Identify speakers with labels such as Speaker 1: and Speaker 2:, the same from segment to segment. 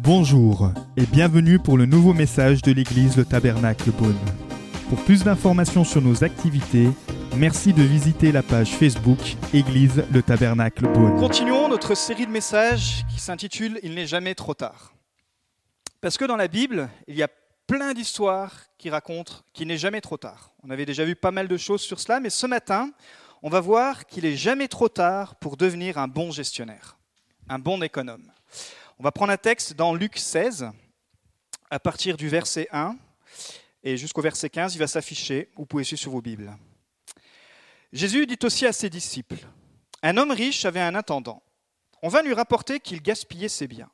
Speaker 1: Bonjour et bienvenue pour le nouveau message de l'église Le Tabernacle Beaune. Pour plus d'informations sur nos activités, merci de visiter la page Facebook Église Le Tabernacle Beaune.
Speaker 2: Continuons notre série de messages qui s'intitule Il n'est jamais trop tard. Parce que dans la Bible, il y a plein d'histoires qui racontent qu'il n'est jamais trop tard. On avait déjà vu pas mal de choses sur cela, mais ce matin, on va voir qu'il n'est jamais trop tard pour devenir un bon gestionnaire, un bon économe. On va prendre un texte dans Luc 16, à partir du verset 1 et jusqu'au verset 15, il va s'afficher, vous pouvez suivre sur vos Bibles. Jésus dit aussi à ses disciples, Un homme riche avait un intendant. On vint lui rapporter qu'il gaspillait ses biens.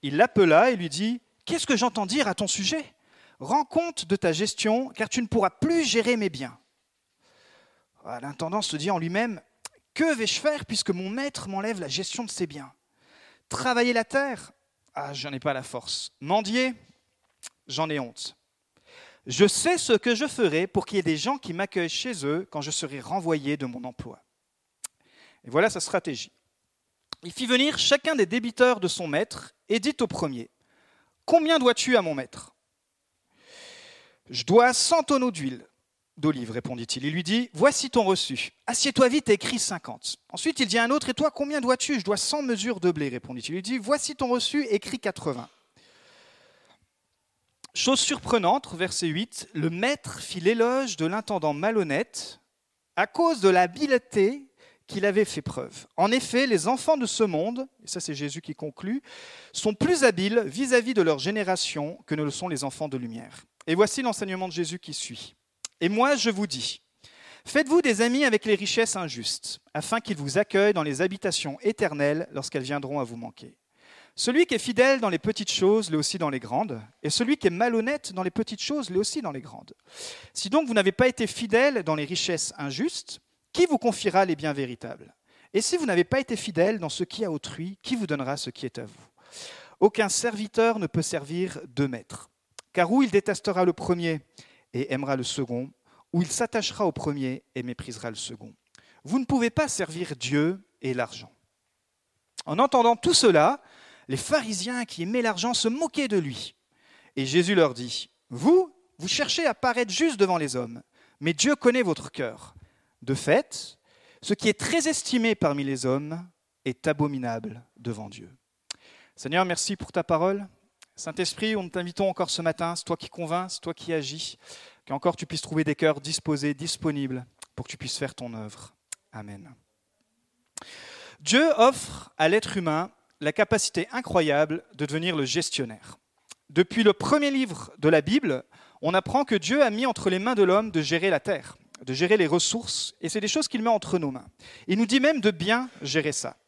Speaker 2: Il l'appela et lui dit, Qu'est-ce que j'entends dire à ton sujet? Rends compte de ta gestion, car tu ne pourras plus gérer mes biens. Ah, l'intendant se dit en lui-même, Que vais-je faire puisque mon maître m'enlève la gestion de ses biens Travailler la terre? Ah, j'en ai pas la force. Mendier J'en ai honte. Je sais ce que je ferai pour qu'il y ait des gens qui m'accueillent chez eux quand je serai renvoyé de mon emploi. Et voilà sa stratégie. Il fit venir chacun des débiteurs de son maître et dit au premier Combien dois-tu à mon maître Je dois 100 tonneaux d'huile d'olive, répondit-il. Il lui dit Voici ton reçu. Assieds-toi vite et écris 50. Ensuite, il dit à un autre Et toi, combien dois-tu? Je dois 100 mesures de blé, répondit-il. Il lui dit Voici ton reçu, écris 80. Chose surprenante, verset 8, le maître fit l'éloge de l'intendant malhonnête à cause de l'habileté qu'il avait fait preuve. En effet, les enfants de ce monde, et ça c'est Jésus qui conclut, sont plus habiles vis-à-vis de leur génération que ne le sont les enfants de lumière. Et voici l'enseignement de Jésus qui suit. Et moi je vous dis, faites-vous des amis avec les richesses injustes, afin qu'ils vous accueillent dans les habitations éternelles lorsqu'elles viendront à vous manquer. Celui qui est fidèle dans les petites choses l'est aussi dans les grandes, et celui qui est malhonnête dans les petites choses l'est aussi dans les grandes. Si donc vous n'avez pas été fidèle dans les richesses injustes, qui vous confiera les biens véritables? Et si vous n'avez pas été fidèle dans ce qui est à autrui, qui vous donnera ce qui est à vous? Aucun serviteur ne peut servir deux maîtres, car ou il détestera le premier et aimera le second, ou il s'attachera au premier et méprisera le second. Vous ne pouvez pas servir Dieu et l'argent. En entendant tout cela, les pharisiens qui aimaient l'argent se moquaient de lui. Et Jésus leur dit, Vous, vous cherchez à paraître juste devant les hommes, mais Dieu connaît votre cœur. De fait, ce qui est très estimé parmi les hommes est abominable devant Dieu. Seigneur, merci pour ta parole. Saint-Esprit, on t'invitons encore ce matin, c'est toi qui convainc, c'est toi qui agis, qu'encore tu puisses trouver des cœurs disposés, disponibles, pour que tu puisses faire ton œuvre. Amen. Dieu offre à l'être humain la capacité incroyable de devenir le gestionnaire. Depuis le premier livre de la Bible, on apprend que Dieu a mis entre les mains de l'homme de gérer la terre, de gérer les ressources, et c'est des choses qu'il met entre nos mains. Il nous dit même de bien gérer ça.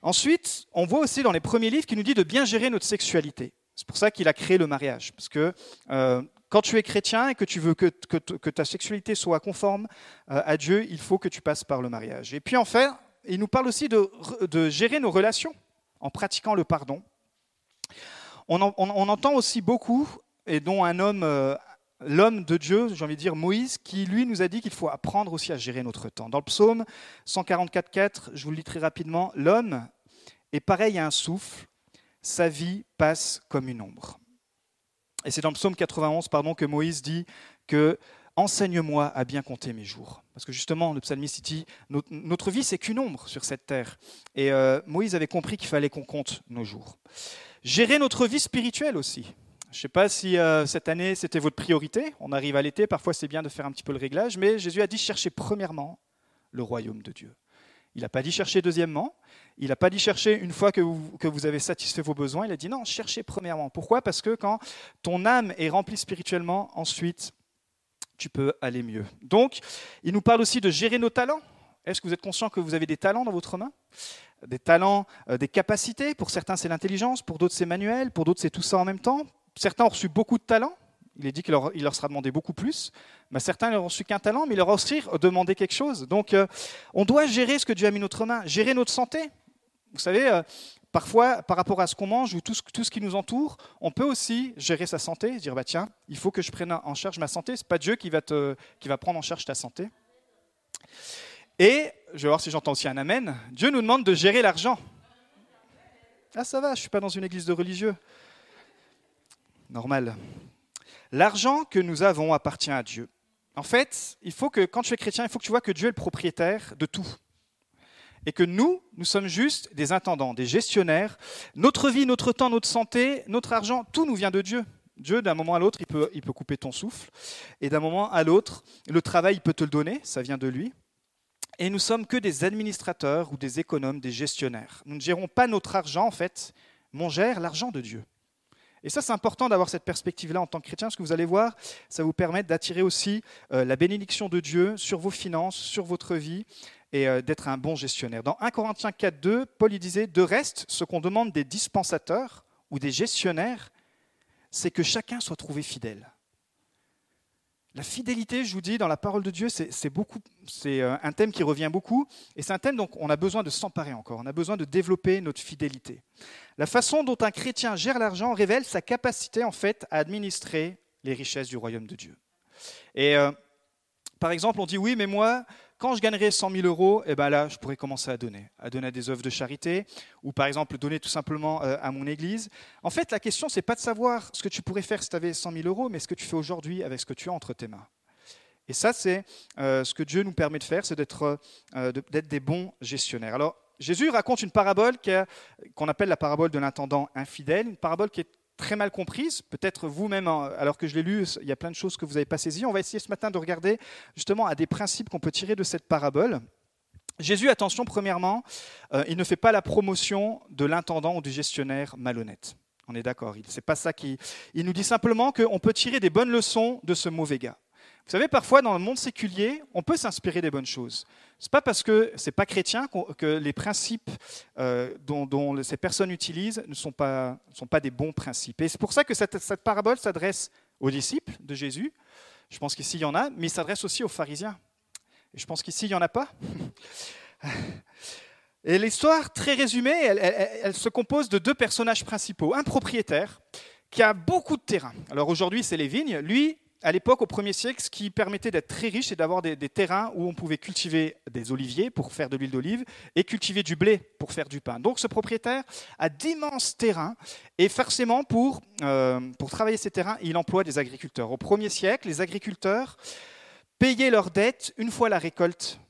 Speaker 2: Ensuite, on voit aussi dans les premiers livres qu'il nous dit de bien gérer notre sexualité. C'est pour ça qu'il a créé le mariage, parce que euh, quand tu es chrétien et que tu veux que, ta sexualité soit conforme euh, à Dieu, il faut que tu passes par le mariage. Et puis enfin, il nous parle aussi de gérer nos relations en pratiquant le pardon. On, entend aussi beaucoup, et dont un homme, euh, l'homme de Dieu, j'ai envie de dire Moïse, qui lui nous a dit qu'il faut apprendre aussi à gérer notre temps. Dans le psaume 144.4, je vous le lis très rapidement, l'homme est pareil à un souffle, sa vie passe comme une ombre. Et c'est dans le psaume 91 pardon, que Moïse dit que Enseigne-moi à bien compter mes jours. Parce que justement, le psalmiste dit, notre, vie, c'est qu'une ombre sur cette terre. Et euh, Moïse avait compris qu'il fallait qu'on compte nos jours. Gérer notre vie spirituelle aussi. Je ne sais pas si euh, cette année, c'était votre priorité. On arrive à l'été, parfois c'est bien de faire un petit peu le réglage, mais Jésus a dit chercher premièrement le royaume de Dieu. Il n'a pas dit chercher deuxièmement, il n'a pas dit chercher une fois que vous, avez satisfait vos besoins, il a dit non, cherchez premièrement. Pourquoi? Parce que quand ton âme est remplie spirituellement, ensuite, tu peux aller mieux. Donc, il nous parle aussi de gérer nos talents. Est-ce que vous êtes conscient que vous avez des talents dans votre main? Des talents, euh, des capacités. Pour certains, c'est l'intelligence. Pour d'autres, c'est manuel. Pour d'autres, c'est tout ça en même temps. Certains ont reçu beaucoup de talents. Il est dit qu'il leur, sera demandé beaucoup plus. Mais certains n'ont reçu qu'un talent, mais il leur a aussi demandé quelque chose. Donc, euh, on doit gérer ce que Dieu a mis dans notre main. Gérer notre santé. Vous savez, euh, Parfois, par rapport à ce qu'on mange ou tout ce, qui nous entoure, on peut aussi gérer sa santé, dire bah tiens, il faut que je prenne en charge ma santé. C'est pas Dieu qui va qui va prendre en charge ta santé. Et, je vais voir si j'entends aussi un amen, Dieu nous demande de gérer l'argent. Ah ça va, je ne suis pas dans une église de religieux. Normal. L'argent que nous avons appartient à Dieu. En fait, il faut que quand tu es chrétien, il faut que tu vois que Dieu est le propriétaire de tout. Et que nous, nous sommes juste des intendants, des gestionnaires. Notre vie, notre temps, notre santé, notre argent, tout nous vient de Dieu. Dieu, d'un moment à l'autre, il peut, il peut couper ton souffle. Et d'un moment à l'autre, le travail, il peut te le donner, ça vient de lui. Et nous sommes que des administrateurs ou des économes, des gestionnaires. Nous ne gérons pas notre argent, en fait, mais on gère l'argent de Dieu. Et ça, c'est important d'avoir cette perspective-là en tant que chrétien, parce que vous allez voir, ça vous permet d'attirer aussi euh, la bénédiction de Dieu sur vos finances, sur votre vie, et euh, d'être un bon gestionnaire. Dans 1 Corinthiens 4, 2, Paul disait, de reste, ce qu'on demande des dispensateurs ou des gestionnaires, c'est que chacun soit trouvé fidèle. La fidélité, je vous dis, dans la parole de Dieu, c'est beaucoup, c'est euh, un thème qui revient beaucoup, et c'est un thème dont on a besoin de s'emparer encore. On a besoin de développer notre fidélité. La façon dont un chrétien gère l'argent révèle sa capacité en fait à administrer les richesses du royaume de Dieu. Et euh, par exemple, on dit oui, mais moi, quand je gagnerai 100 000 euros, eh ben là, je pourrais commencer à donner, à donner à des œuvres de charité, ou par exemple donner tout simplement euh, à mon église. En fait, la question, c'est pas de savoir ce que tu pourrais faire si tu avais 100 000 euros, mais ce que tu fais aujourd'hui avec ce que tu as entre tes mains. Et ça, c'est euh, ce que Dieu nous permet de faire, c'est d'être euh, des bons gestionnaires. Alors, Jésus raconte une parabole qu'on appelle la parabole de l'intendant infidèle, une parabole qui est très mal comprise. Peut-être vous-même, hein, alors que je l'ai lu, il y a plein de choses que vous n'avez pas saisies. On va essayer ce matin de regarder justement à des principes qu'on peut tirer de cette parabole. Jésus, attention, premièrement, euh, il ne fait pas la promotion de l'intendant ou du gestionnaire malhonnête. On est d'accord. C'est pas ça qui. Il nous dit simplement qu'on peut tirer des bonnes leçons de ce mauvais gars. Vous savez, parfois dans le monde séculier, on peut s'inspirer des bonnes choses. Ce n'est pas parce que ce n'est pas chrétien que les principes euh, dont, ces personnes utilisent ne sont pas, sont pas des bons principes. Et c'est pour ça que cette, cette parabole s'adresse aux disciples de Jésus. Je pense qu'ici, il y en a, mais il s'adresse aussi aux pharisiens. Et je pense qu'ici, il n'y en a pas. Et l'histoire, très résumée, elle, elle, se compose de deux personnages principaux. Un propriétaire qui a beaucoup de terrain. Alors aujourd'hui, c'est les vignes. Lui, à l'époque, au 1er siècle, ce qui permettait d'être très riche, c'est d'avoir des, terrains où on pouvait cultiver des oliviers pour faire de l'huile d'olive et cultiver du blé pour faire du pain. Donc ce propriétaire a d'immenses terrains et forcément, pour, euh, pour travailler ces terrains, il emploie des agriculteurs. Au 1er siècle, les agriculteurs payaient leurs dettes une fois la récolte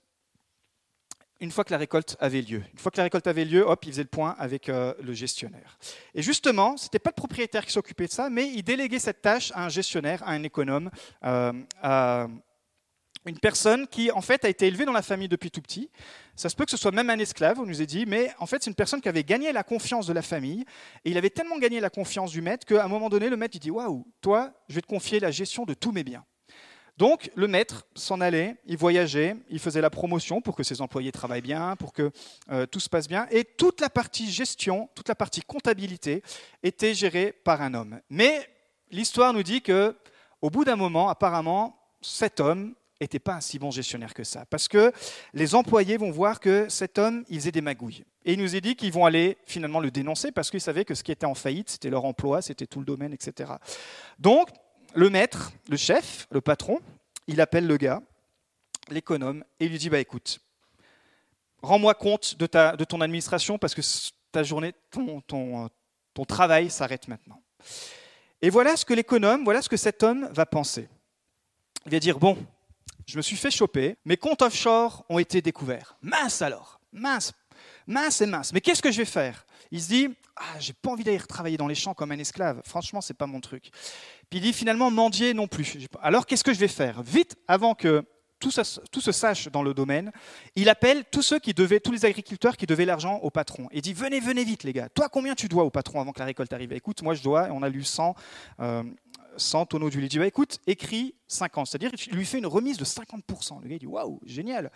Speaker 2: une fois que la récolte avait lieu. Une fois que la récolte avait lieu, hop, il faisait le point avec euh, le gestionnaire. Et justement, ce n'était pas le propriétaire qui s'occupait de ça, mais il déléguait cette tâche à un gestionnaire, à un économe, euh, à une personne qui, en fait, a été élevée dans la famille depuis tout petit. Ça se peut que ce soit même un esclave, on nous a dit, mais en fait, c'est une personne qui avait gagné la confiance de la famille. Et il avait tellement gagné la confiance du maître qu'à un moment donné, le maître, il dit Waouh, toi, je vais te confier la gestion de tous mes biens. Donc le maître s'en allait, il voyageait, il faisait la promotion pour que ses employés travaillent bien, pour que euh, tout se passe bien, et toute la partie gestion, toute la partie comptabilité était gérée par un homme. Mais l'histoire nous dit que, au bout d'un moment, apparemment, cet homme n'était pas un si bon gestionnaire que ça, parce que les employés vont voir que cet homme, il faisait des magouilles. Et il nous est dit qu'ils vont aller finalement le dénoncer parce qu'ils savaient que ce qui était en faillite, c'était leur emploi, c'était tout le domaine, etc. Donc, le maître, le chef, le patron, il appelle le gars, l'économe, et il lui dit bah écoute, rends-moi compte de, ta, de ton administration parce que ta journée, ton, ton, ton travail s'arrête maintenant. Et voilà ce que l'économe, voilà ce que cet homme va penser. Il va dire bon, je me suis fait choper, mes comptes offshore ont été découverts. Mince alors, mince, mince et mince. Mais qu'est-ce que je vais faire? Il se dit ah, j'ai pas envie d'aller travailler dans les champs comme un esclave. Franchement, c'est pas mon truc. Puis il dit finalement mendier non plus. Alors qu'est-ce que je vais faire? Vite, avant que tout, se sache dans le domaine, il appelle tous ceux qui devaient, tous les agriculteurs qui devaient l'argent au patron. Il dit venez, venez vite les gars. Toi, combien tu dois au patron avant que la récolte arrive Écoute, moi je dois. On a lu 100. 100 euh, tonneaux d'huile. Il dit bah, écoute, écris 50. C'est-à-dire qu'il lui fait une remise de 50%. Le gars dit waouh, génial.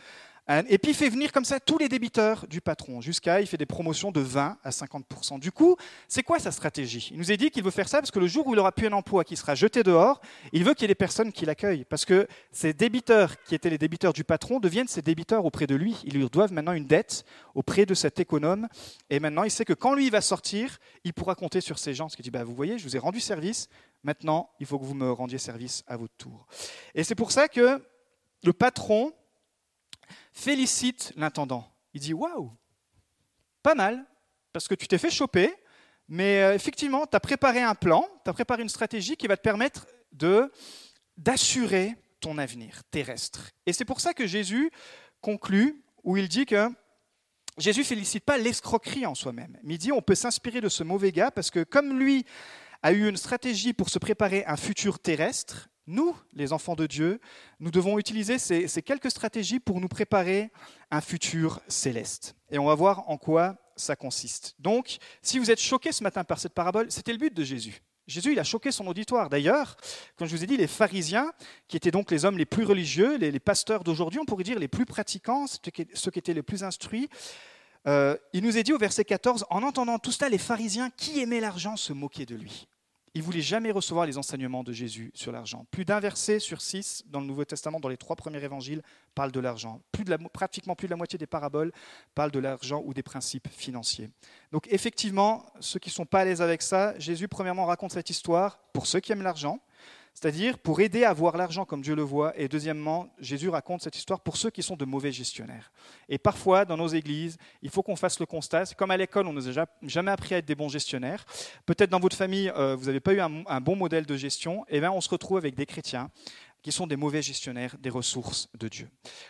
Speaker 2: Euh, et puis il fait venir comme ça tous les débiteurs du patron, jusqu'à il fait des promotions de 20 à 50%. Du coup, c'est quoi sa stratégie? Il nous a dit qu'il veut faire ça parce que le jour où il aura plus un emploi, qui sera jeté dehors, il veut qu'il y ait des personnes qui l'accueillent. Parce que ces débiteurs, qui étaient les débiteurs du patron, deviennent ses débiteurs auprès de lui. Ils lui doivent maintenant une dette auprès de cet économe. Et maintenant, il sait que quand lui va sortir, il pourra compter sur ces gens. Ce qui dit, bah, vous voyez, je vous ai rendu service, maintenant, il faut que vous me rendiez service à votre tour. Et c'est pour ça que le patron félicite l'intendant. Il dit Waouh, pas mal, parce que tu t'es fait choper, mais euh, effectivement, tu as préparé un plan, tu as préparé une stratégie qui va te permettre de d'assurer ton avenir terrestre. Et c'est pour ça que Jésus conclut, où il dit que Jésus félicite pas l'escroquerie en soi-même, mais il dit on peut s'inspirer de ce mauvais gars parce que comme lui a eu une stratégie pour se préparer un futur terrestre, nous, les enfants de Dieu, nous devons utiliser ces, quelques stratégies pour nous préparer un futur céleste. Et on va voir en quoi ça consiste. Donc, si vous êtes choqués ce matin par cette parabole, c'était le but de Jésus. Jésus, il a choqué son auditoire. D'ailleurs, comme je vous ai dit, les pharisiens, qui étaient donc les hommes les plus religieux, les, pasteurs d'aujourd'hui, on pourrait dire les plus pratiquants, ceux qui étaient les plus instruits, euh, il nous est dit au verset 14, en entendant tout cela, les pharisiens qui aimaient l'argent se moquaient de lui. Ils ne voulaient jamais recevoir les enseignements de Jésus sur l'argent. Plus d'un verset sur six dans le Nouveau Testament, dans les trois premiers évangiles, parle de l'argent. pratiquement plus de la moitié des paraboles parlent de l'argent ou des principes financiers. Donc effectivement, ceux qui ne sont pas à l'aise avec ça, Jésus premièrement raconte cette histoire pour ceux qui aiment l'argent, c'est-à-dire pour aider à voir l'argent comme Dieu le voit. Et deuxièmement, Jésus raconte cette histoire pour ceux qui sont de mauvais gestionnaires. Et parfois, dans nos églises, il faut qu'on fasse le constat. C'est comme à l'école, on ne nous a jamais appris à être des bons gestionnaires. Peut-être dans votre famille, euh, vous n'avez pas eu un, bon modèle de gestion. Et eh bien, on se retrouve avec des chrétiens qui sont des mauvais gestionnaires des ressources de Dieu.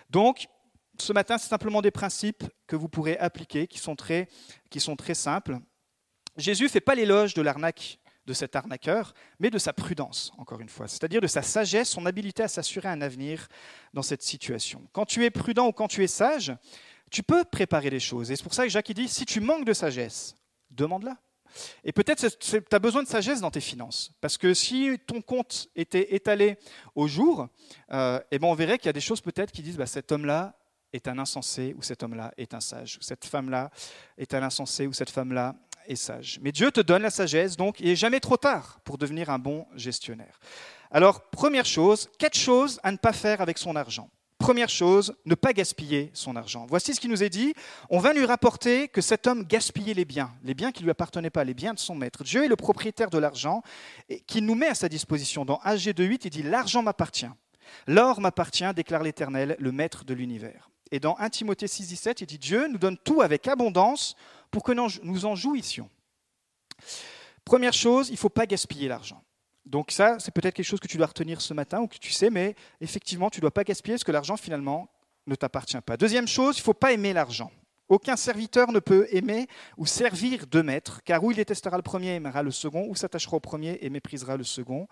Speaker 2: Donc, ce matin, c'est simplement des principes que vous pourrez appliquer, qui sont très, qui sont très simples. Jésus ne fait pas l'éloge de l'arnaque de cet arnaqueur, mais de sa prudence, encore une fois, c'est-à-dire de sa sagesse, son habileté à s'assurer un avenir dans cette situation. Quand tu es prudent ou quand tu es sage, tu peux préparer les choses. Et c'est pour ça que Jacques dit, si tu manques de sagesse, demande-la. Et peut-être tu as besoin de sagesse dans tes finances. Parce que si ton compte était étalé au jour, euh, eh ben on verrait qu'il y a des choses peut-être qui disent bah, cet homme-là est un insensé ou cet homme-là est un sage, ou cette femme-là est un insensé ou cette femme-là sage. Mais Dieu te donne la sagesse, donc il n'est jamais trop tard pour devenir un bon gestionnaire. Alors, première chose, quatre choses à ne pas faire avec son argent. Première chose, ne pas gaspiller son argent. Voici ce qui nous est dit. On va lui rapporter que cet homme gaspillait les biens, les biens qui ne lui appartenaient pas, les biens de son maître. Dieu est le propriétaire de l'argent et qui nous met à sa disposition. Dans AG 2.8, il dit L'argent m'appartient. L'or m'appartient, déclare l'Éternel, le maître de l'univers. Et dans 1 Timothée 6.17, il dit Dieu nous donne tout avec abondance pour que nous en jouissions. Première chose, il ne faut pas gaspiller l'argent. Donc ça, c'est peut-être quelque chose que tu dois retenir ce matin ou que tu sais, mais effectivement, tu ne dois pas gaspiller parce que l'argent, finalement, ne t'appartient pas. Deuxième chose, il ne faut pas aimer l'argent. Aucun serviteur ne peut aimer ou servir deux maîtres, car où il détestera le premier, aimera le second, ou s'attachera au premier et méprisera le second.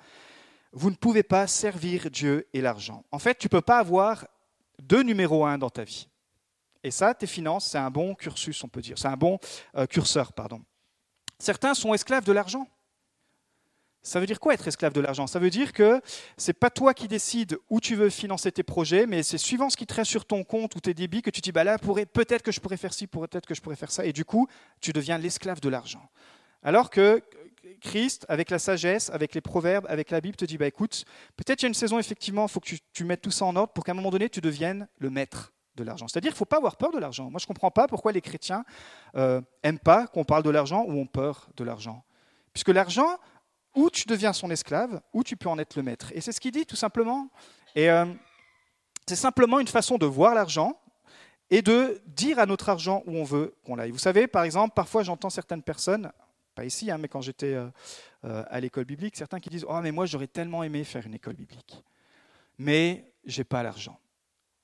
Speaker 2: Vous ne pouvez pas servir Dieu et l'argent. En fait, tu ne peux pas avoir deux numéros un dans ta vie. Et ça, tes finances, c'est un bon cursus, on peut dire. C'est un bon euh, curseur, pardon. Certains sont esclaves de l'argent. Ça veut dire quoi être esclave de l'argent? Ça veut dire que c'est pas toi qui décides où tu veux financer tes projets, mais c'est suivant ce qui te reste sur ton compte ou tes débits que tu dis bah là peut-être que je pourrais faire ci, peut-être que je pourrais faire ça, et du coup tu deviens l'esclave de l'argent. Alors que Christ, avec la sagesse, avec les proverbes, avec la Bible, te dit bah écoute, peut-être il y a une saison effectivement, il faut que tu mettes tout ça en ordre pour qu'à un moment donné tu deviennes le maître de l'argent. C'est-à-dire qu'il ne faut pas avoir peur de l'argent. Moi, je ne comprends pas pourquoi les chrétiens n'aiment euh, pas qu'on parle de l'argent ou ont peur de l'argent. Puisque l'argent, ou tu deviens son esclave, ou tu peux en être le maître. Et c'est ce qu'il dit, tout simplement. Et euh, c'est simplement une façon de voir l'argent et de dire à notre argent où on veut qu'on l'aille. Vous savez, par exemple, parfois j'entends certaines personnes, pas ici, hein, mais quand j'étais euh, à l'école biblique, certains qui disent Oh, mais moi j'aurais tellement aimé faire une école biblique, mais j'ai pas l'argent.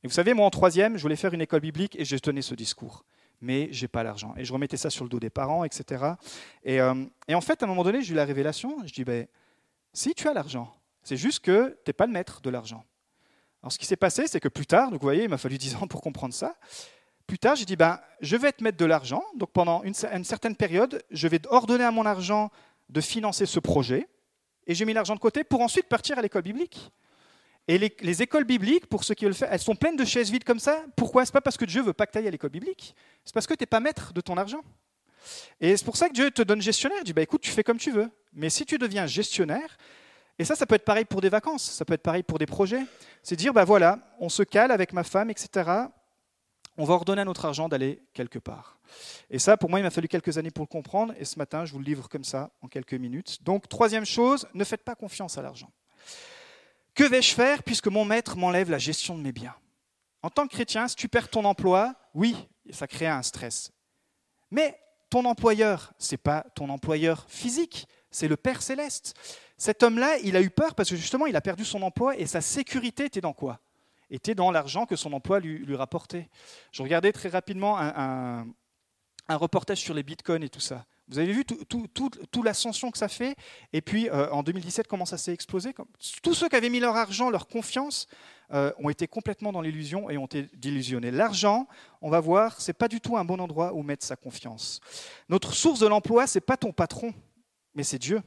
Speaker 2: Et vous savez, moi en troisième, je voulais faire une école biblique et je tenais ce discours. Mais j'ai pas l'argent. Et je remettais ça sur le dos des parents, etc. Euh, et, en fait, à un moment donné, j'ai eu la révélation. Je dis, ben, si tu as l'argent, c'est juste que tu n'es pas le maître de l'argent. Alors ce qui s'est passé, c'est que plus tard, donc vous voyez, il m'a fallu dix ans pour comprendre ça. Plus tard, j'ai dit, ben, je vais te mettre de l'argent. Donc pendant une certaine période, je vais ordonner à mon argent de financer ce projet. Et j'ai mis l'argent de côté pour ensuite partir à l'école biblique. Et les, écoles bibliques, pour ceux qui veulent le faire, elles sont pleines de chaises vides comme ça. Pourquoi? C'est pas parce que Dieu veut pas que tu ailles à l'école biblique. C'est parce que tu n'es pas maître de ton argent. Et c'est pour ça que Dieu te donne gestionnaire. Il dit bah, écoute, tu fais comme tu veux. Mais si tu deviens gestionnaire, et ça, ça peut être pareil pour des vacances, ça peut être pareil pour des projets, c'est dire bah voilà, on se cale avec ma femme, etc. On va ordonner à notre argent d'aller quelque part. Et ça, pour moi, il m'a fallu quelques années pour le comprendre. Et ce matin, je vous le livre comme ça, en quelques minutes. Donc, troisième chose, ne faites pas confiance à l'argent. Que vais-je faire puisque mon maître m'enlève la gestion de mes biens? En tant que chrétien, si tu perds ton emploi, oui, ça crée un stress. Mais ton employeur, ce n'est pas ton employeur physique, c'est le Père céleste. Cet homme-là, il a eu peur parce que justement, il a perdu son emploi et sa sécurité était dans quoi? Était dans l'argent que son emploi lui, rapportait. Je regardais très rapidement un, reportage sur les bitcoins et tout ça. Vous avez vu toute l'ascension que ça fait Et puis euh, en 2017, comment ça s'est explosé? Tous ceux qui avaient mis leur argent, leur confiance, euh, ont été complètement dans l'illusion et ont été délusionnés. L'argent, on va voir, c'est pas du tout un bon endroit où mettre sa confiance. Notre source de l'emploi, c'est pas ton patron, mais c'est Dieu.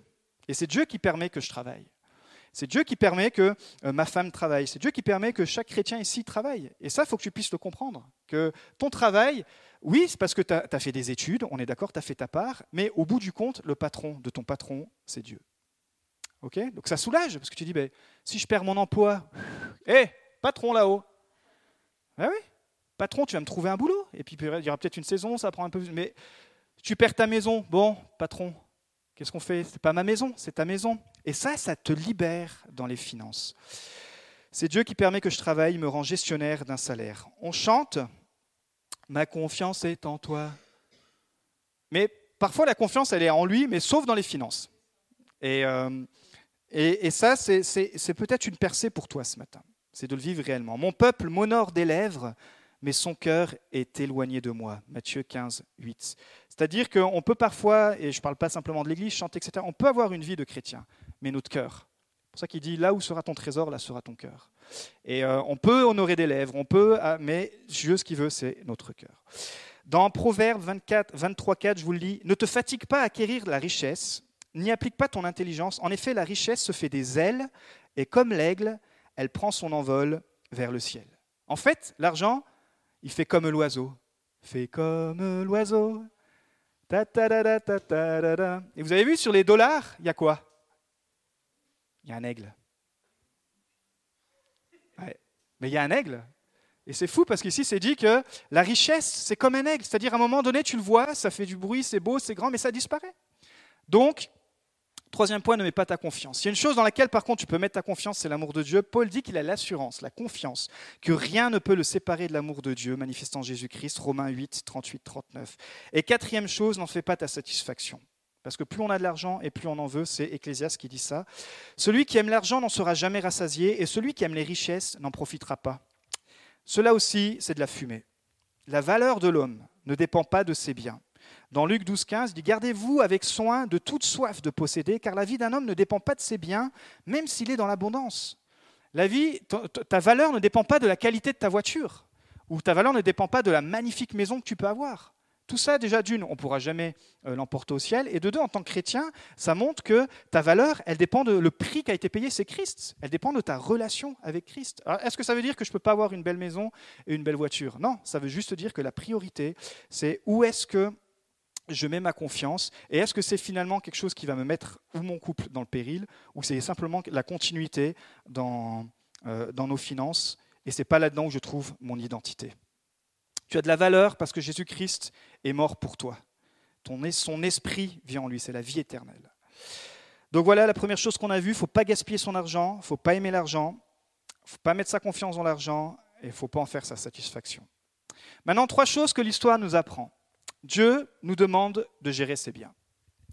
Speaker 2: Et c'est Dieu qui permet que je travaille. C'est Dieu qui permet que euh, ma femme travaille. C'est Dieu qui permet que chaque chrétien ici travaille. Et ça, il faut que tu puisses le comprendre. Que ton travail, oui, c'est parce que tu as, fait des études, on est d'accord, tu as fait ta part, mais au bout du compte, le patron de ton patron, c'est Dieu. Ok? Donc ça soulage, parce que tu dis, ben, si je perds mon emploi, hé, patron là-haut, ah oui, patron, tu vas me trouver un boulot. Et puis il y aura peut-être une saison, ça prend un peu plus. Mais tu perds ta maison, bon, patron, Qu'est-ce qu'on fait? C'est pas ma maison, c'est ta maison. Et ça, ça te libère dans les finances. C'est Dieu qui permet que je travaille, me rend gestionnaire d'un salaire. On chante Ma confiance est en toi. Mais parfois, la confiance, elle est en lui, mais sauf dans les finances. Et, euh, et, ça, c'est peut-être une percée pour toi ce matin. C'est de le vivre réellement. Mon peuple m'honore des lèvres, mais son cœur est éloigné de moi. Matthieu 15, 8. C'est-à-dire qu'on peut parfois, et je ne parle pas simplement de l'Église, chanter, etc., on peut avoir une vie de chrétien, mais notre cœur. Pour ça qu'il dit, là où sera ton trésor, là sera ton cœur. Et euh, on peut honorer des lèvres, on peut, ah, mais Dieu, ce qu'il veut, c'est notre cœur. Dans Proverbe 24, 23, 4, je vous le lis, ne te fatigue pas à acquérir la richesse, n'y applique pas ton intelligence. En effet, la richesse se fait des ailes, et comme l'aigle, elle prend son envol vers le ciel. En fait, l'argent, il fait comme l'oiseau. Fait comme l'oiseau. Et vous avez vu sur les dollars, il y a quoi? Il y a un aigle. Mais il y a un aigle. Et c'est fou parce qu'ici, c'est dit que la richesse, c'est comme un aigle. C'est-à-dire, à un moment donné, tu le vois, ça fait du bruit, c'est beau, c'est grand, mais ça disparaît. Donc, Troisième point, ne mets pas ta confiance. Il y a une chose dans laquelle, par contre, tu peux mettre ta confiance, c'est l'amour de Dieu. Paul dit qu'il a l'assurance, la confiance, que rien ne peut le séparer de l'amour de Dieu, manifestant Jésus-Christ, Romains 8, 38, 39. Et quatrième chose, n'en fais pas ta satisfaction. Parce que plus on a de l'argent et plus on en veut, c'est Ecclésias qui dit ça. Celui qui aime l'argent n'en sera jamais rassasié, et celui qui aime les richesses n'en profitera pas. Cela aussi, c'est de la fumée. La valeur de l'homme ne dépend pas de ses biens. Dans Luc 12, 15, il dit Gardez-vous avec soin de toute soif de posséder, car la vie d'un homme ne dépend pas de ses biens, même s'il est dans l'abondance. La vie, ta valeur ne dépend pas de la qualité de ta voiture, ou ta valeur ne dépend pas de la magnifique maison que tu peux avoir. Tout ça, déjà, d'une, on ne pourra jamais euh, l'emporter au ciel. Et de deux, en tant que chrétien, ça montre que ta valeur, elle dépend de le prix qui a été payé, c'est Christ. Elle dépend de ta relation avec Christ. Est-ce que ça veut dire que je ne peux pas avoir une belle maison et une belle voiture? Non, ça veut juste dire que la priorité, c'est où est-ce que je mets ma confiance Et est-ce que c'est finalement quelque chose qui va me mettre ou mon couple dans le péril, ou c'est simplement la continuité dans, euh, nos finances Et c'est pas là-dedans où je trouve mon identité? Tu as de la valeur parce que Jésus-Christ est mort pour toi. Son esprit vient en lui, c'est la vie éternelle. Donc voilà la première chose qu'on a vue, il ne faut pas gaspiller son argent, il ne faut pas aimer l'argent, il ne faut pas mettre sa confiance dans l'argent et il ne faut pas en faire sa satisfaction. Maintenant, trois choses que l'histoire nous apprend. Dieu nous demande de gérer ses biens,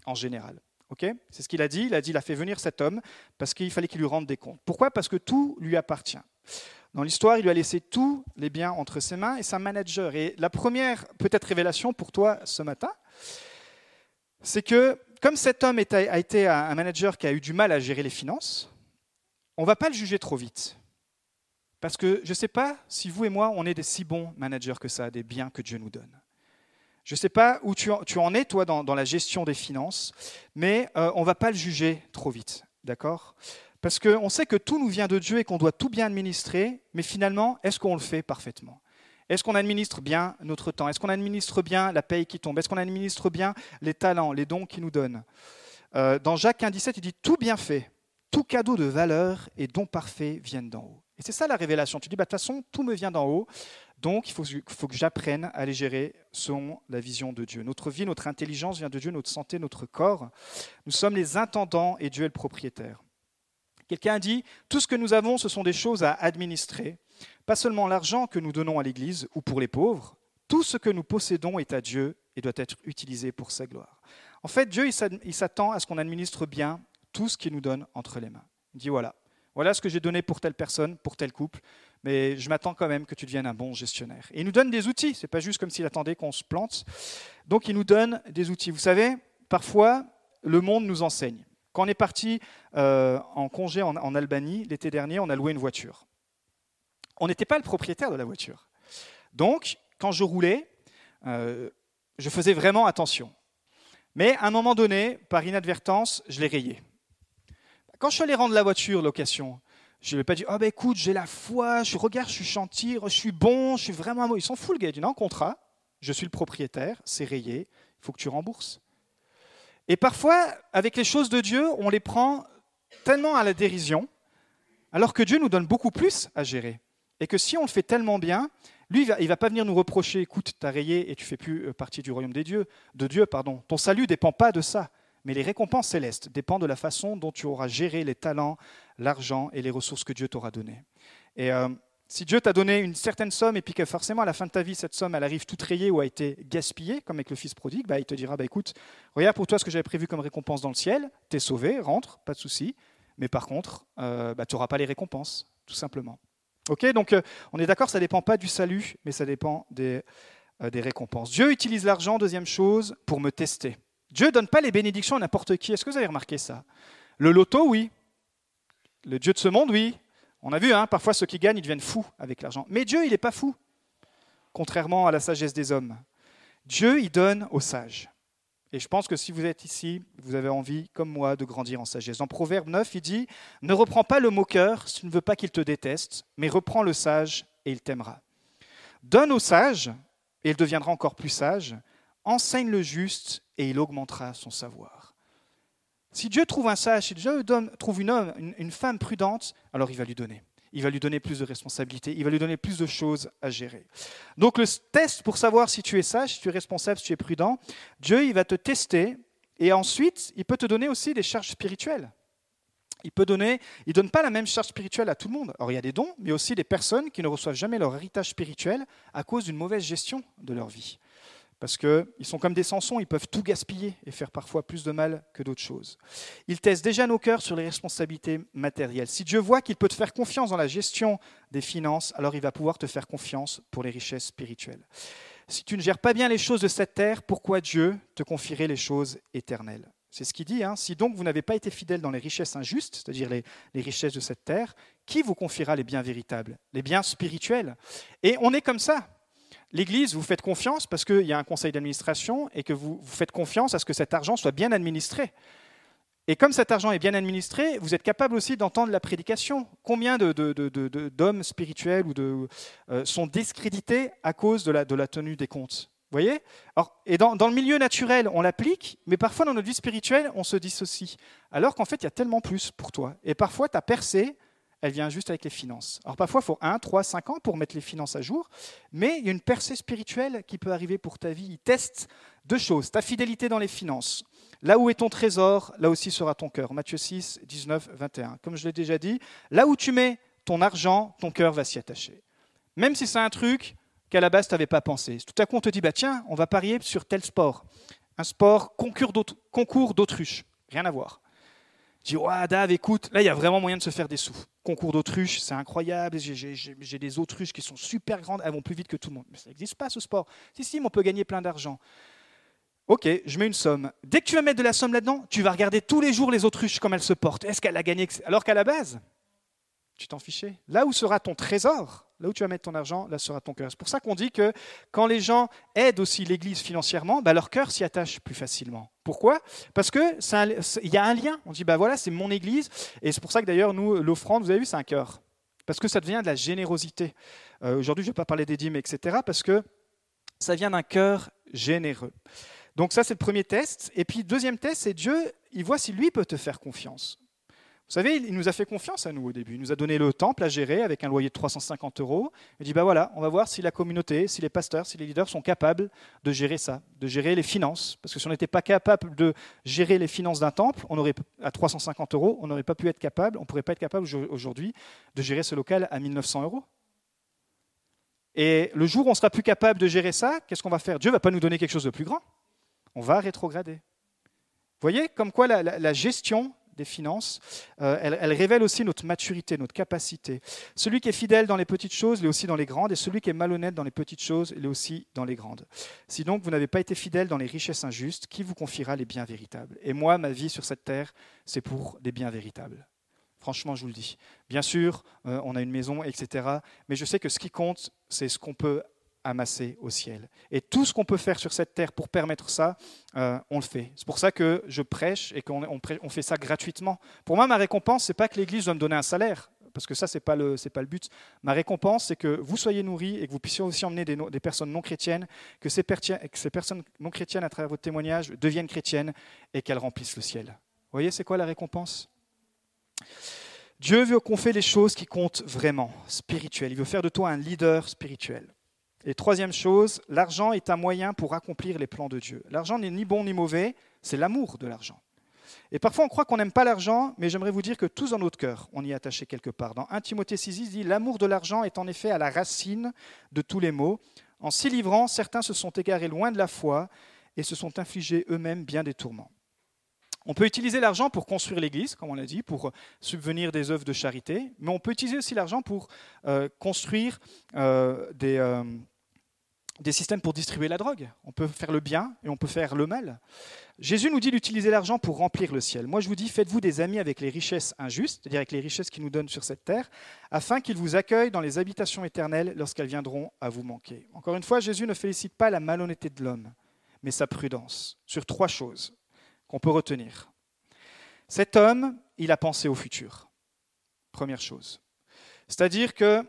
Speaker 2: en général. c'est ce qu'il a dit, il a fait venir cet homme parce qu'il fallait qu'il lui rende des comptes. Pourquoi? Parce que tout lui appartient. Dans l'histoire, il lui a laissé tous les biens entre ses mains et un manager. Et la première, peut-être révélation pour toi ce matin, c'est que comme cet homme a été un manager qui a eu du mal à gérer les finances, on ne va pas le juger trop vite. Parce que je ne sais pas si vous et moi, on est des si bons managers que ça, des biens que Dieu nous donne. Je ne sais pas où tu en, es, toi, dans, la gestion des finances, mais euh, on ne va pas le juger trop vite, d'accord? Parce qu'on sait que tout nous vient de Dieu et qu'on doit tout bien administrer, mais finalement, est-ce qu'on le fait parfaitement? Est-ce qu'on administre bien notre temps? Est-ce qu'on administre bien la paye qui tombe? Est-ce qu'on administre bien les talents, les dons qu'il nous donne? Euh, Dans Jacques 1,17, il dit Tout bien fait, tout cadeau de valeur et don parfait viennent d'en haut. Et c'est ça la révélation. Tu dis, bah, de toute façon, tout me vient d'en haut. Donc, il faut, que j'apprenne à les gérer selon la vision de Dieu. Notre vie, notre intelligence vient de Dieu, notre santé, notre corps. Nous sommes les intendants et Dieu est le propriétaire. Quelqu'un a dit, tout ce que nous avons, ce sont des choses à administrer. pas seulement l'argent que nous donnons à l'Église ou pour les pauvres, tout ce que nous possédons est à Dieu et doit être utilisé pour sa gloire. En fait, Dieu, il s'attend à ce qu'on administre bien tout ce qu'il nous donne entre les mains. Il dit voilà, voilà ce que j'ai donné pour telle personne, pour tel couple, mais je m'attends quand même que tu deviennes un bon gestionnaire. Et il nous donne des outils, c'est pas juste comme s'il attendait qu'on se plante. Donc il nous donne des outils. Vous savez, parfois, le monde nous enseigne. Quand on est parti euh, en congé en, Albanie l'été dernier, on a loué une voiture. On n'était pas le propriétaire de la voiture. Donc, quand je roulais, euh, je faisais vraiment attention. Mais à un moment donné, par inadvertance, je l'ai rayé. Quand je suis allé rendre la voiture location, je ne lui ai pas dit, oh ben écoute, j'ai la foi, je regarde, je suis chantier, je suis bon, je suis vraiment... Ils sont fous le gars. Il dit, non, contrat, je suis le propriétaire, c'est rayé, il faut que tu rembourses. Et parfois, avec les choses de Dieu, on les prend tellement à la dérision, alors que Dieu nous donne beaucoup plus à gérer. Et que si on le fait tellement bien, lui, il ne va pas venir nous reprocher, écoute, tu as rayé et tu fais plus euh, partie du royaume des dieux, de Dieu. pardon. Ton salut ne dépend pas de ça. Mais les récompenses célestes dépendent de la façon dont tu auras géré les talents, l'argent et les ressources que Dieu t'aura données. Et euh, si Dieu t'a donné une certaine somme et puis que forcément à la fin de ta vie, cette somme, elle arrive toute rayée ou a été gaspillée, comme avec le fils prodigue, bah, il te dira, bah, écoute, regarde pour toi ce que j'avais prévu comme récompense dans le ciel, t'es sauvé, rentre, pas de souci. Mais par contre, euh, bah, tu n'auras pas les récompenses, tout simplement. Ok, donc euh, on est d'accord, ça dépend pas du salut, mais ça dépend des, des récompenses. Dieu utilise l'argent, deuxième chose, pour me tester. Dieu ne donne pas les bénédictions à n'importe qui. Est-ce que vous avez remarqué ça? Le loto, oui. Le Dieu de ce monde, oui. On a vu, hein, parfois ceux qui gagnent, ils deviennent fous avec l'argent. Mais Dieu, il n'est pas fou, contrairement à la sagesse des hommes. Dieu, il donne aux sages. Et je pense que si vous êtes ici, vous avez envie, comme moi, de grandir en sagesse. Dans Proverbe 9, il dit Ne reprends pas le moqueur si tu ne veux pas qu'il te déteste, mais reprends le sage et il t'aimera. Donne au sage et il deviendra encore plus sage. Enseigne le juste et il augmentera son savoir. Si Dieu trouve un sage, si Dieu trouve une, homme, une, femme prudente, alors il va lui donner. Il va lui donner plus de responsabilités, il va lui donner plus de choses à gérer. Donc le test pour savoir si tu es sage, si tu es responsable, si tu es prudent, Dieu, il va te tester et ensuite, il peut te donner aussi des charges spirituelles. Il peut donner, il donne pas la même charge spirituelle à tout le monde. Alors il y a des dons, mais aussi des personnes qui ne reçoivent jamais leur héritage spirituel à cause d'une mauvaise gestion de leur vie parce qu'ils sont comme des Sansons, ils peuvent tout gaspiller et faire parfois plus de mal que d'autres choses. Ils testent déjà nos cœurs sur les responsabilités matérielles. Si Dieu voit qu'il peut te faire confiance dans la gestion des finances, alors il va pouvoir te faire confiance pour les richesses spirituelles. Si tu ne gères pas bien les choses de cette terre, pourquoi Dieu te confierait les choses éternelles? C'est ce qu'il dit. Hein. Si donc vous n'avez pas été fidèle dans les richesses injustes, c'est-à-dire les, les, richesses de cette terre, qui vous confiera les biens véritables, les biens spirituels? Et on est comme ça. L'Église, vous faites confiance parce qu'il y a un conseil d'administration et que vous, faites confiance à ce que cet argent soit bien administré. Et comme cet argent est bien administré, vous êtes capable aussi d'entendre la prédication. Combien d'hommes spirituels ou de, euh, sont discrédités à cause de la, tenue des comptes? Vous voyez? Et dans, dans, le milieu naturel, on l'applique, mais parfois dans notre vie spirituelle, on se dissocie. Alors qu'en fait, il y a tellement plus pour toi. Et parfois, tu as percé elle vient juste avec les finances. Alors parfois, il faut 1, 3, 5 ans pour mettre les finances à jour, mais il y a une percée spirituelle qui peut arriver pour ta vie. Il teste deux choses, ta fidélité dans les finances. Là où est ton trésor, là aussi sera ton cœur. Matthieu 6, 19, 21. Comme je l'ai déjà dit, là où tu mets ton argent, ton cœur va s'y attacher. Même si c'est un truc qu'à la base, tu n'avais pas pensé. Tout à coup, on te dit, bah, tiens, on va parier sur tel sport. Un sport concours d'autruche. Rien à voir. Je dis, ouais, Dave, écoute, là, il y a vraiment moyen de se faire des sous. Concours d'autruche, c'est incroyable. J'ai des autruches qui sont super grandes, elles vont plus vite que tout le monde. Mais ça n'existe pas, ce sport. Si, si, mais on peut gagner plein d'argent. Ok, je mets une somme. Dès que tu vas mettre de la somme là-dedans, tu vas regarder tous les jours les autruches, comme elles se portent. Est-ce qu'elle a gagné Alors qu'à la base, tu t'en fichais. Là où sera ton trésor, là où tu vas mettre ton argent, là sera ton cœur. C'est pour ça qu'on dit que quand les gens aident aussi l'Église financièrement, bah leur cœur s'y attache plus facilement. Pourquoi? Parce qu'il y a un lien. On dit, bah voilà, c'est mon Église. Et c'est pour ça que d'ailleurs, nous, l'offrande, vous avez vu, c'est un cœur. Parce que ça devient de la générosité. Euh, aujourd'hui, je ne vais pas parler des dîmes, etc. Parce que ça vient d'un cœur généreux. Donc ça, c'est le premier test. Et puis, deuxième test, c'est Dieu, il voit si lui peut te faire confiance. Vous savez, il nous a fait confiance à nous au début. Il nous a donné le temple à gérer avec un loyer de 350 euros. Il dit, bah voilà, on va voir si la communauté, si les pasteurs, si les leaders sont capables de gérer ça, de gérer les finances. Parce que si on n'était pas capable de gérer les finances d'un temple, on aurait, à 350 euros, on n'aurait pas pu être capable, on ne pourrait pas être capable aujourd'hui de gérer ce local à 1900 euros. Et le jour où on sera plus capable de gérer ça, qu'est-ce qu'on va faire? Dieu va pas nous donner quelque chose de plus grand. On va rétrograder. Vous voyez comme quoi la gestion des finances, euh, elle, révèle aussi notre maturité, notre capacité. Celui qui est fidèle dans les petites choses, il est aussi dans les grandes, et celui qui est malhonnête dans les petites choses, il est aussi dans les grandes. Si donc vous n'avez pas été fidèle dans les richesses injustes, qui vous confiera les biens véritables? Et moi, ma vie sur cette terre, c'est pour des biens véritables. Franchement, je vous le dis. Bien sûr, euh, on a une maison, etc. Mais je sais que ce qui compte, c'est ce qu'on peut amassé au ciel. Et tout ce qu'on peut faire sur cette terre pour permettre ça, euh, on le fait. C'est pour ça que je prêche et qu'on on, fait ça gratuitement. Pour moi, ma récompense, c'est pas que l'Église doit me donner un salaire, parce que ça, c'est pas pas le but. Ma récompense, c'est que vous soyez nourris et que vous puissiez aussi emmener des, des personnes non chrétiennes, que ces, que ces personnes non chrétiennes, à travers votre témoignage, deviennent chrétiennes et qu'elles remplissent le ciel. Vous voyez, c'est quoi la récompense? Dieu veut qu'on fait les choses qui comptent vraiment, spirituelles. Il veut faire de toi un leader spirituel. Et troisième chose, l'argent est un moyen pour accomplir les plans de Dieu. L'argent n'est ni bon ni mauvais, c'est l'amour de l'argent. Et parfois on croit qu'on n'aime pas l'argent, mais j'aimerais vous dire que tous dans notre cœur, on y est attaché quelque part. Dans 1 Timothée 6, dit L'amour de l'argent est en effet à la racine de tous les maux. En s'y livrant, certains se sont égarés loin de la foi et se sont infligés eux-mêmes bien des tourments. On peut utiliser l'argent pour construire l'Église, comme on l'a dit, pour subvenir des œuvres de charité, mais on peut utiliser aussi l'argent pour euh, construire euh, des, euh, des systèmes pour distribuer la drogue. On peut faire le bien et on peut faire le mal. Jésus nous dit d'utiliser l'argent pour remplir le ciel. Moi, je vous dis, faites-vous des amis avec les richesses injustes, c'est-à-dire avec les richesses qui nous donnent sur cette terre, afin qu'ils vous accueillent dans les habitations éternelles lorsqu'elles viendront à vous manquer. Encore une fois, Jésus ne félicite pas la malhonnêteté de l'homme, mais sa prudence, sur trois choses qu'on peut retenir. Cet homme, il a pensé au futur. Première chose. C'est-à-dire que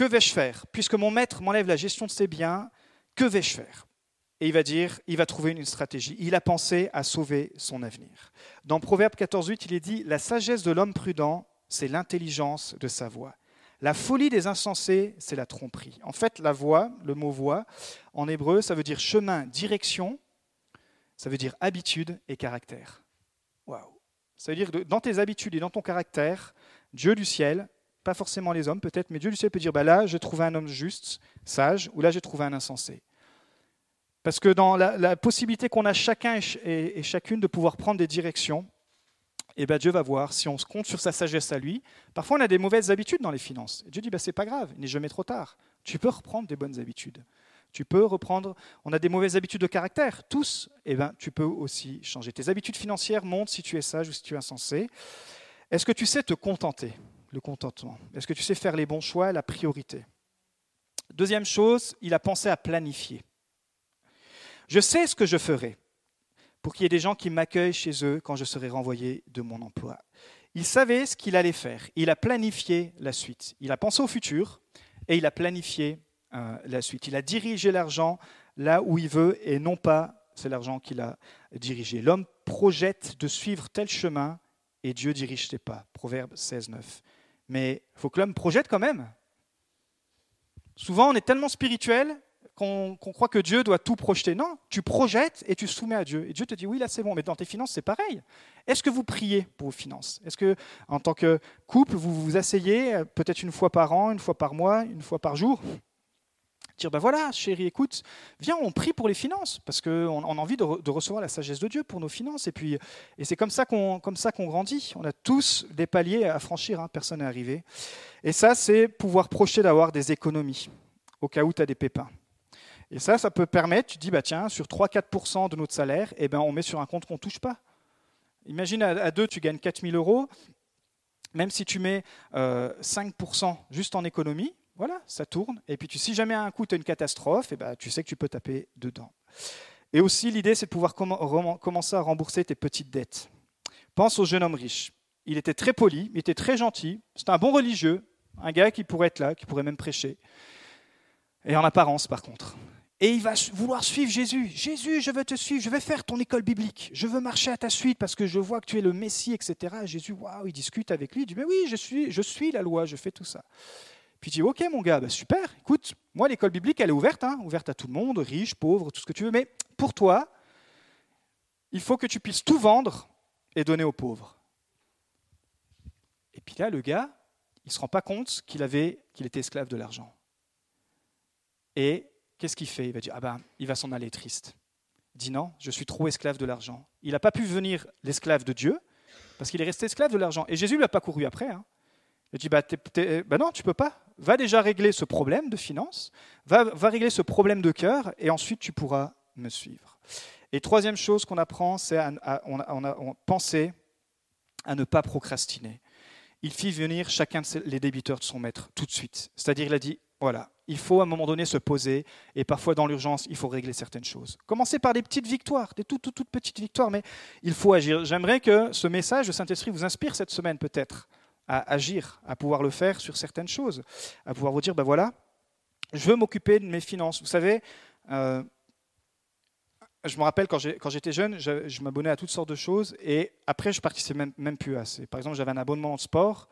Speaker 2: que vais-je faire? Puisque mon maître m'enlève la gestion de ses biens, que vais-je faire? Et il va dire, il va trouver une stratégie. Il a pensé à sauver son avenir. Dans Proverbe 14.8, il est dit, La sagesse de l'homme prudent, c'est l'intelligence de sa voix. La folie des insensés, c'est la tromperie. En fait, la voix, le mot voix, en hébreu, ça veut dire chemin, direction, ça veut dire habitude et caractère. Waouh Ça veut dire que dans tes habitudes et dans ton caractère, Dieu du ciel pas forcément les hommes peut-être, mais Dieu du ciel peut dire, bah là j'ai trouvé un homme juste, sage, ou là j'ai trouvé un insensé. Parce que dans la, possibilité qu'on a chacun et, chacune de pouvoir prendre des directions, et eh ben Dieu va voir si on se compte sur sa sagesse à lui. Parfois on a des mauvaises habitudes dans les finances. Dieu dit, bah, c'est pas grave, il n'est jamais trop tard. Tu peux reprendre des bonnes habitudes. Tu peux reprendre, on a des mauvaises habitudes de caractère, tous, et eh ben, tu peux aussi changer. Tes habitudes financières montrent si tu es sage ou si tu es insensé. Est-ce que tu sais te contenter? Le contentement Est-ce que tu sais faire les bons choix, la priorité? Deuxième chose, il a pensé à planifier. Je sais ce que je ferai pour qu'il y ait des gens qui m'accueillent chez eux quand je serai renvoyé de mon emploi. Il savait ce qu'il allait faire. Il a planifié la suite. Il a pensé au futur et il a planifié euh, la suite. Il a dirigé l'argent là où il veut et non pas c'est l'argent qu'il a dirigé. L'homme projette de suivre tel chemin et Dieu dirige tes pas. Proverbe 16, 9 mais il faut que l'homme projette quand même. Souvent, on est tellement spirituel qu'on croit que Dieu doit tout projeter. Non, tu projettes et tu soumets à Dieu. Et Dieu te dit, oui, là c'est bon, mais dans tes finances, c'est pareil. Est-ce que vous priez pour vos finances? Est-ce que, en tant que couple, vous vous asseyez euh, peut-être une fois par an, une fois par mois, une fois par jour? Dire, ben voilà, chérie, écoute, viens, on prie pour les finances, parce qu'on on a envie de, recevoir la sagesse de Dieu pour nos finances. Et, puis, et c'est comme ça qu'on qu'on grandit. On a tous des paliers à franchir, hein, personne n'est arrivé. Et ça, c'est pouvoir projeter d'avoir des économies, au cas où tu as des pépins. Et ça, ça peut permettre, tu dis, bah tiens, sur 3-4% de notre salaire, eh ben, on met sur un compte qu'on ne touche pas. Imagine à, deux, tu gagnes 4000 euros, même si tu mets 5% euh, juste en économie, voilà, ça tourne. Et puis tu, si jamais un coup tu as une catastrophe, et eh ben, tu sais que tu peux taper dedans. Et aussi, l'idée, c'est de pouvoir commencer à rembourser tes petites dettes. Pense au jeune homme riche. Il était très poli, il était très gentil, c'est un bon religieux, un gars qui pourrait être là, qui pourrait même prêcher. Et en apparence, par contre. Et il va vouloir suivre Jésus. Jésus, je veux te suivre, je vais faire ton école biblique, je veux marcher à ta suite parce que je vois que tu es le Messie, etc. Jésus, waouh, il discute avec lui, il dit, mais oui, je suis, je suis la loi, je fais tout ça. Puis tu dis, ok mon gars, bah, super, écoute, moi l'école biblique, elle est ouverte, hein, ouverte à tout le monde, riche, pauvre, tout ce que tu veux, mais pour toi, il faut que tu puisses tout vendre et donner aux pauvres. Et puis là, le gars, il ne se rend pas compte qu'il avait, qu'il était esclave de l'argent. Et qu'est-ce qu'il fait? Il va dire, ah ben, il va s'en aller triste. Il dit non, je suis trop esclave de l'argent. Il n'a pas pu venir l'esclave de Dieu, parce qu'il est resté esclave de l'argent. Et Jésus ne lui a pas couru après. Hein. Il dit, bah, bah, non, tu peux pas. Va déjà régler ce problème de finances, va, va régler ce problème de cœur, et ensuite tu pourras me suivre. Et troisième chose qu'on apprend, c'est à, a, penser à ne pas procrastiner. Il fit venir chacun des débiteurs de son maître tout de suite. C'est-à-dire, il a dit, voilà, il faut à un moment donné se poser, et parfois dans l'urgence, il faut régler certaines choses. Commencez par des petites victoires, des toutes, toutes, toutes petites victoires, mais il faut agir. J'aimerais que ce message de Saint-Esprit vous inspire cette semaine peut-être à agir, à pouvoir le faire sur certaines choses, à pouvoir vous dire, ben voilà, je veux m'occuper de mes finances. Vous savez, euh, je me rappelle quand j'étais jeune, je, m'abonnais à toutes sortes de choses et après, je participais même, même plus assez. Par exemple, j'avais un abonnement de sport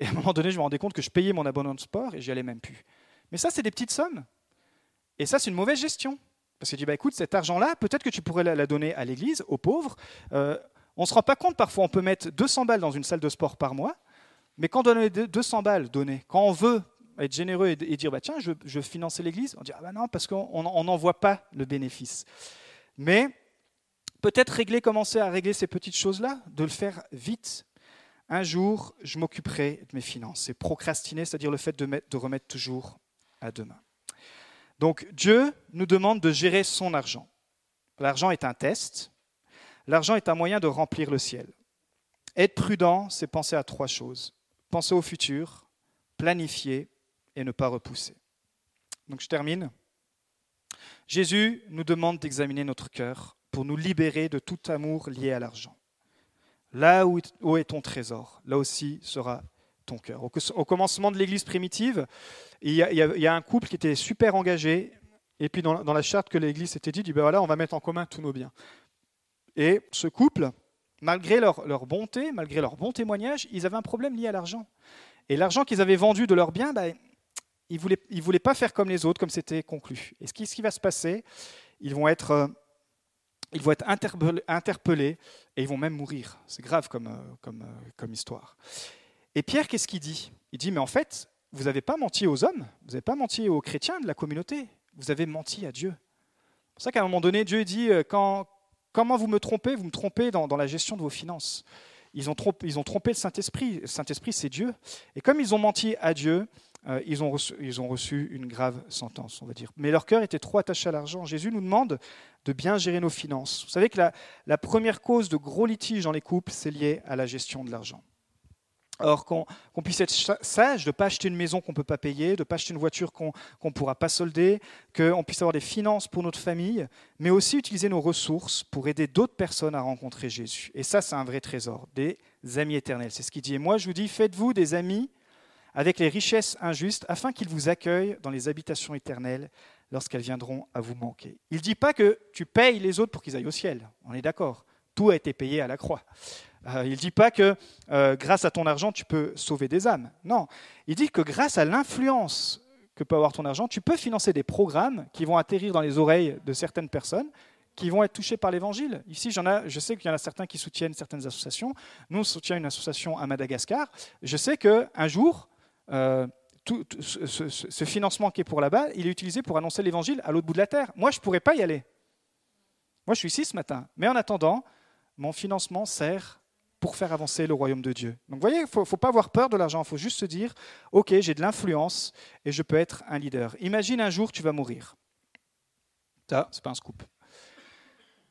Speaker 2: et à un moment donné, je me rendais compte que je payais mon abonnement de sport et j'y allais même plus. Mais ça, c'est des petites sommes. Et ça, c'est une mauvaise gestion. Parce que tu dis, bah, écoute, cet argent-là, peut-être que tu pourrais la donner à l'église, aux pauvres. Euh, on ne se rend pas compte, parfois, on peut mettre 200 balles dans une salle de sport par mois, mais quand on donne 200 balles données, quand on veut être généreux et, dire, bah, tiens, je, veux financer l'église, on dit, ah bah non, parce qu'on n'en voit pas le bénéfice. Mais peut-être régler, commencer à régler ces petites choses-là, de le faire vite. Un jour, je m'occuperai de mes finances. C'est procrastiner, c'est-à-dire le fait de, de remettre toujours à demain. Donc Dieu nous demande de gérer son argent. L'argent est un test. L'argent est un moyen de remplir le ciel. Être prudent, c'est penser à trois choses. Penser au futur, planifier et ne pas repousser. Donc je termine. Jésus nous demande d'examiner notre cœur pour nous libérer de tout amour lié à l'argent. Là où est ton trésor, là aussi sera ton cœur. Au commencement de l'Église primitive, il y, a, un couple qui était super engagé, et puis dans, la charte que l'Église s'était dit, ben voilà, on va mettre en commun tous nos biens. Et ce couple, malgré leur, bonté, malgré leur bon témoignage, ils avaient un problème lié à l'argent. Et l'argent qu'ils avaient vendu de leurs biens, ben, ils ne voulaient, ils voulaient pas faire comme les autres, comme c'était conclu. Et ce qui, ce qui, va se passer, ils vont être, euh, ils vont être interpellés, et ils vont même mourir. C'est grave comme, euh, comme, euh, comme histoire. Et Pierre, qu'est-ce qu'il dit? Il dit, mais en fait, vous n'avez pas menti aux hommes, vous n'avez pas menti aux chrétiens de la communauté, vous avez menti à Dieu. C'est pour ça qu'à un moment donné, Dieu dit, quand, comment vous me trompez Vous me trompez dans, la gestion de vos finances. Ils ont, trompé, ils ont trompé le Saint-Esprit. Le Saint-Esprit, c'est Dieu. Et comme ils ont menti à Dieu, euh, ils, ont reçu, ils ont reçu une grave sentence, on va dire. Mais leur cœur était trop attaché à l'argent. Jésus nous demande de bien gérer nos finances. Vous savez que la, la première cause de gros litiges dans les couples, c'est lié à la gestion de l'argent. Or, qu'on puisse être sage, de ne pas acheter une maison qu'on ne peut pas payer, de ne pas acheter une voiture qu'on ne pourra pas solder, qu'on puisse avoir des finances pour notre famille, mais aussi utiliser nos ressources pour aider d'autres personnes à rencontrer Jésus. Et ça, c'est un vrai trésor, des amis éternels. C'est ce qu'il dit. Et moi, je vous dis, faites-vous des amis avec les richesses injustes, afin qu'ils vous accueillent dans les habitations éternelles lorsqu'elles viendront à vous manquer. Il ne dit pas que tu payes les autres pour qu'ils aillent au ciel, on est d'accord. Tout a été payé à la croix. Euh, il ne dit pas que euh, grâce à ton argent, tu peux sauver des âmes. Non, il dit que grâce à l'influence que peut avoir ton argent, tu peux financer des programmes qui vont atterrir dans les oreilles de certaines personnes qui vont être touchées par l'évangile. Ici, j'en ai, je sais qu'il y en a certains qui soutiennent certaines associations. Nous, on soutient une association à Madagascar. Je sais qu'un jour, euh, tout, ce, financement qui est pour là-bas, il est utilisé pour annoncer l'évangile à l'autre bout de la terre. Moi, je ne pourrais pas y aller. Moi, je suis ici ce matin. Mais en attendant, mon financement sert pour faire avancer le royaume de Dieu. Donc, vous voyez, il ne faut, pas avoir peur de l'argent. Il faut juste se dire, OK, j'ai de l'influence et je peux être un leader. Imagine un jour, tu vas mourir. Ça, c'est pas un scoop.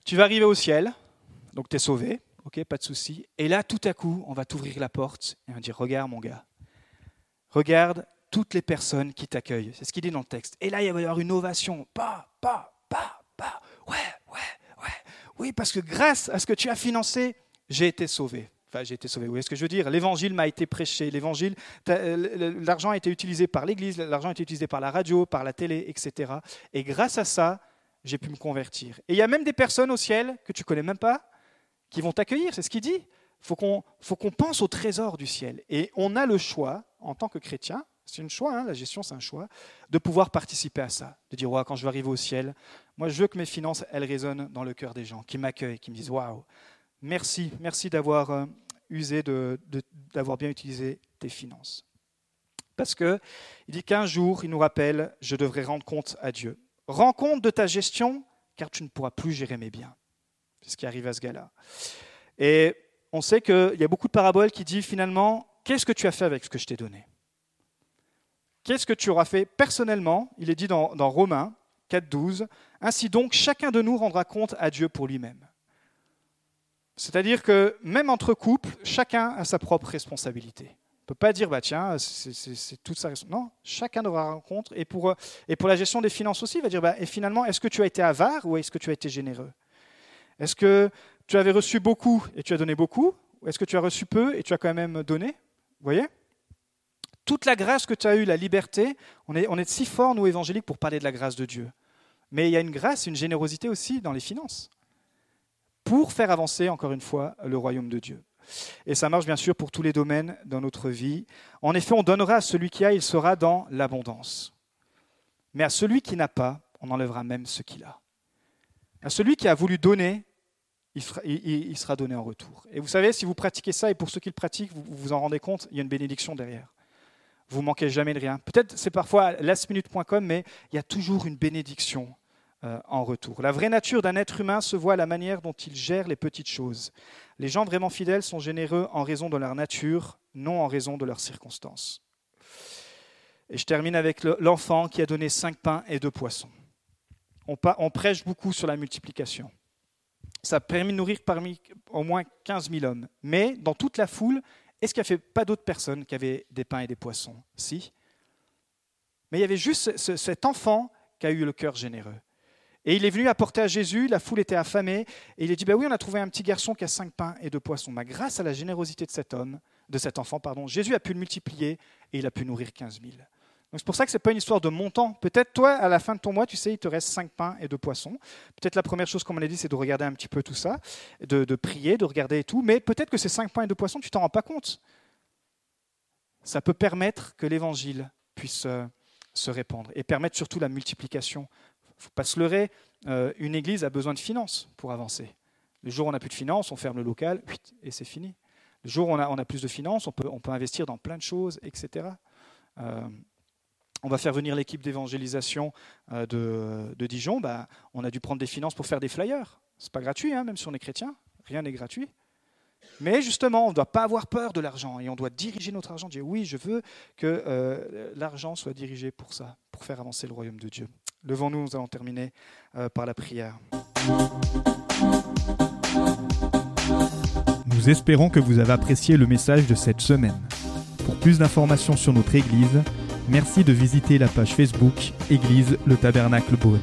Speaker 2: Tu vas arriver au ciel, donc tu es sauvé, ok, pas de souci. Et là, tout à coup, on va t'ouvrir la porte et on va dire, regarde mon gars, Regarde toutes les personnes qui t'accueillent. C'est ce qu'il dit dans le texte. Et là, il va y avoir une ovation. Pas, pas, pas, pas. Ouais, ouais, ouais. Oui, parce que grâce à ce que tu as financé, j'ai été sauvé. J'ai été sauvé. Vous voyez ce que je veux dire? L'évangile m'a été prêché. L'évangile, euh, l'argent a été utilisé par l'Église, l'argent a été utilisé par la radio, par la télé, etc. Et grâce à ça, j'ai pu me convertir. Et il y a même des personnes au ciel que tu connais même pas qui vont t'accueillir. C'est ce qu'il dit. Faut qu'on, faut qu'on pense au trésor du ciel. Et on a le choix en tant que chrétien, c'est un choix, hein, la gestion c'est un choix, de pouvoir participer à ça, de dire, quand je vais arriver au ciel, moi je veux que mes finances, elles résonnent dans le cœur des gens, qui m'accueillent, qui me disent, waouh, merci, merci d'avoir euh, usé, d'avoir bien utilisé tes finances. Parce que il dit qu'un jour, il nous rappelle, je devrais rendre compte à Dieu. Rends compte de ta gestion, car tu ne pourras plus gérer mes biens. C'est ce qui arrive à ce gars-là. Et on sait qu'il y a beaucoup de paraboles qui disent finalement, qu'est-ce que tu as fait avec ce que je t'ai donné? Qu'est-ce que tu auras fait personnellement? Il est dit dans, dans Romains 4.12, Ainsi donc, chacun de nous rendra compte à Dieu pour lui-même. C'est-à-dire que même entre couples, chacun a sa propre responsabilité. On ne peut pas dire, bah tiens, c'est toute sa responsabilité. Non, chacun devra rendre compte. Et pour, et pour la gestion des finances aussi, il va dire, bah, et finalement, est-ce que tu as été avare ou est-ce que tu as été généreux? Est-ce que tu avais reçu beaucoup et tu as donné beaucoup Ou est-ce que tu as reçu peu et tu as quand même donné? Vous voyez? Toute la grâce que tu as eue, la liberté, on est, on est si fort, nous évangéliques, pour parler de la grâce de Dieu. Mais il y a une grâce, une générosité aussi dans les finances pour faire avancer, encore une fois, le royaume de Dieu. Et ça marche bien sûr pour tous les domaines dans notre vie. En effet, on donnera à celui qui a, il sera dans l'abondance. Mais à celui qui n'a pas, on enlèvera même ce qu'il a. À celui qui a voulu donner, il sera, donné en retour. Et vous savez, si vous pratiquez ça, et pour ceux qui le pratiquent, vous vous en rendez compte, il y a une bénédiction derrière. Vous manquez jamais de rien. Peut-être c'est parfois lastminute.com, mais il y a toujours une bénédiction en retour. La vraie nature d'un être humain se voit à la manière dont il gère les petites choses. Les gens vraiment fidèles sont généreux en raison de leur nature, non en raison de leurs circonstances. Et je termine avec l'enfant qui a donné cinq pains et deux poissons. On, on prêche beaucoup sur la multiplication. Ça a permis de nourrir parmi au moins 15 000 hommes. Mais dans toute la foule, est-ce qu'il n'y avait pas d'autres personnes qui avaient des pains et des poissons? Si. Mais il y avait juste cet enfant qui a eu le cœur généreux. Et il est venu apporter à Jésus, la foule était affamée, et il a dit, bah oui, on a trouvé un petit garçon qui a cinq pains et deux poissons. Mais grâce à la générosité de cet homme, de cet enfant, pardon, Jésus a pu le multiplier et il a pu nourrir 15 000. Donc c'est pour ça que ce n'est pas une histoire de montant. Peut-être toi, à la fin de ton mois, tu sais, il te reste cinq pains et deux poissons. Peut-être la première chose, comme on dit, c'est de regarder un petit peu tout ça, de, de prier, de regarder et tout. Mais peut-être que ces cinq pains et deux poissons, tu t'en rends pas compte. Ça peut permettre que l'évangile puisse euh, se répandre et permettre surtout la multiplication ne faut pas se leurrer, euh, une église a besoin de finances pour avancer. Le jour où on n'a plus de finances, on ferme le local, et c'est fini. Le jour où on a, plus de finances, on peut, investir dans plein de choses, etc. Euh, on va faire venir l'équipe d'évangélisation euh, de, Dijon. Bah, on a dû prendre des finances pour faire des flyers. C'est pas gratuit, hein, même si on est chrétien. Rien n'est gratuit. Mais justement, on ne doit pas avoir peur de l'argent et on doit diriger notre argent. Dire oui, je veux que l'argent soit dirigé pour ça, pour faire avancer le royaume de Dieu. Levons-nous, nous allons terminer euh, par la prière.
Speaker 1: Nous espérons que vous avez apprécié le message de cette semaine. Pour plus d'informations sur notre Église, merci de visiter la page Facebook Église le Tabernacle Beaune.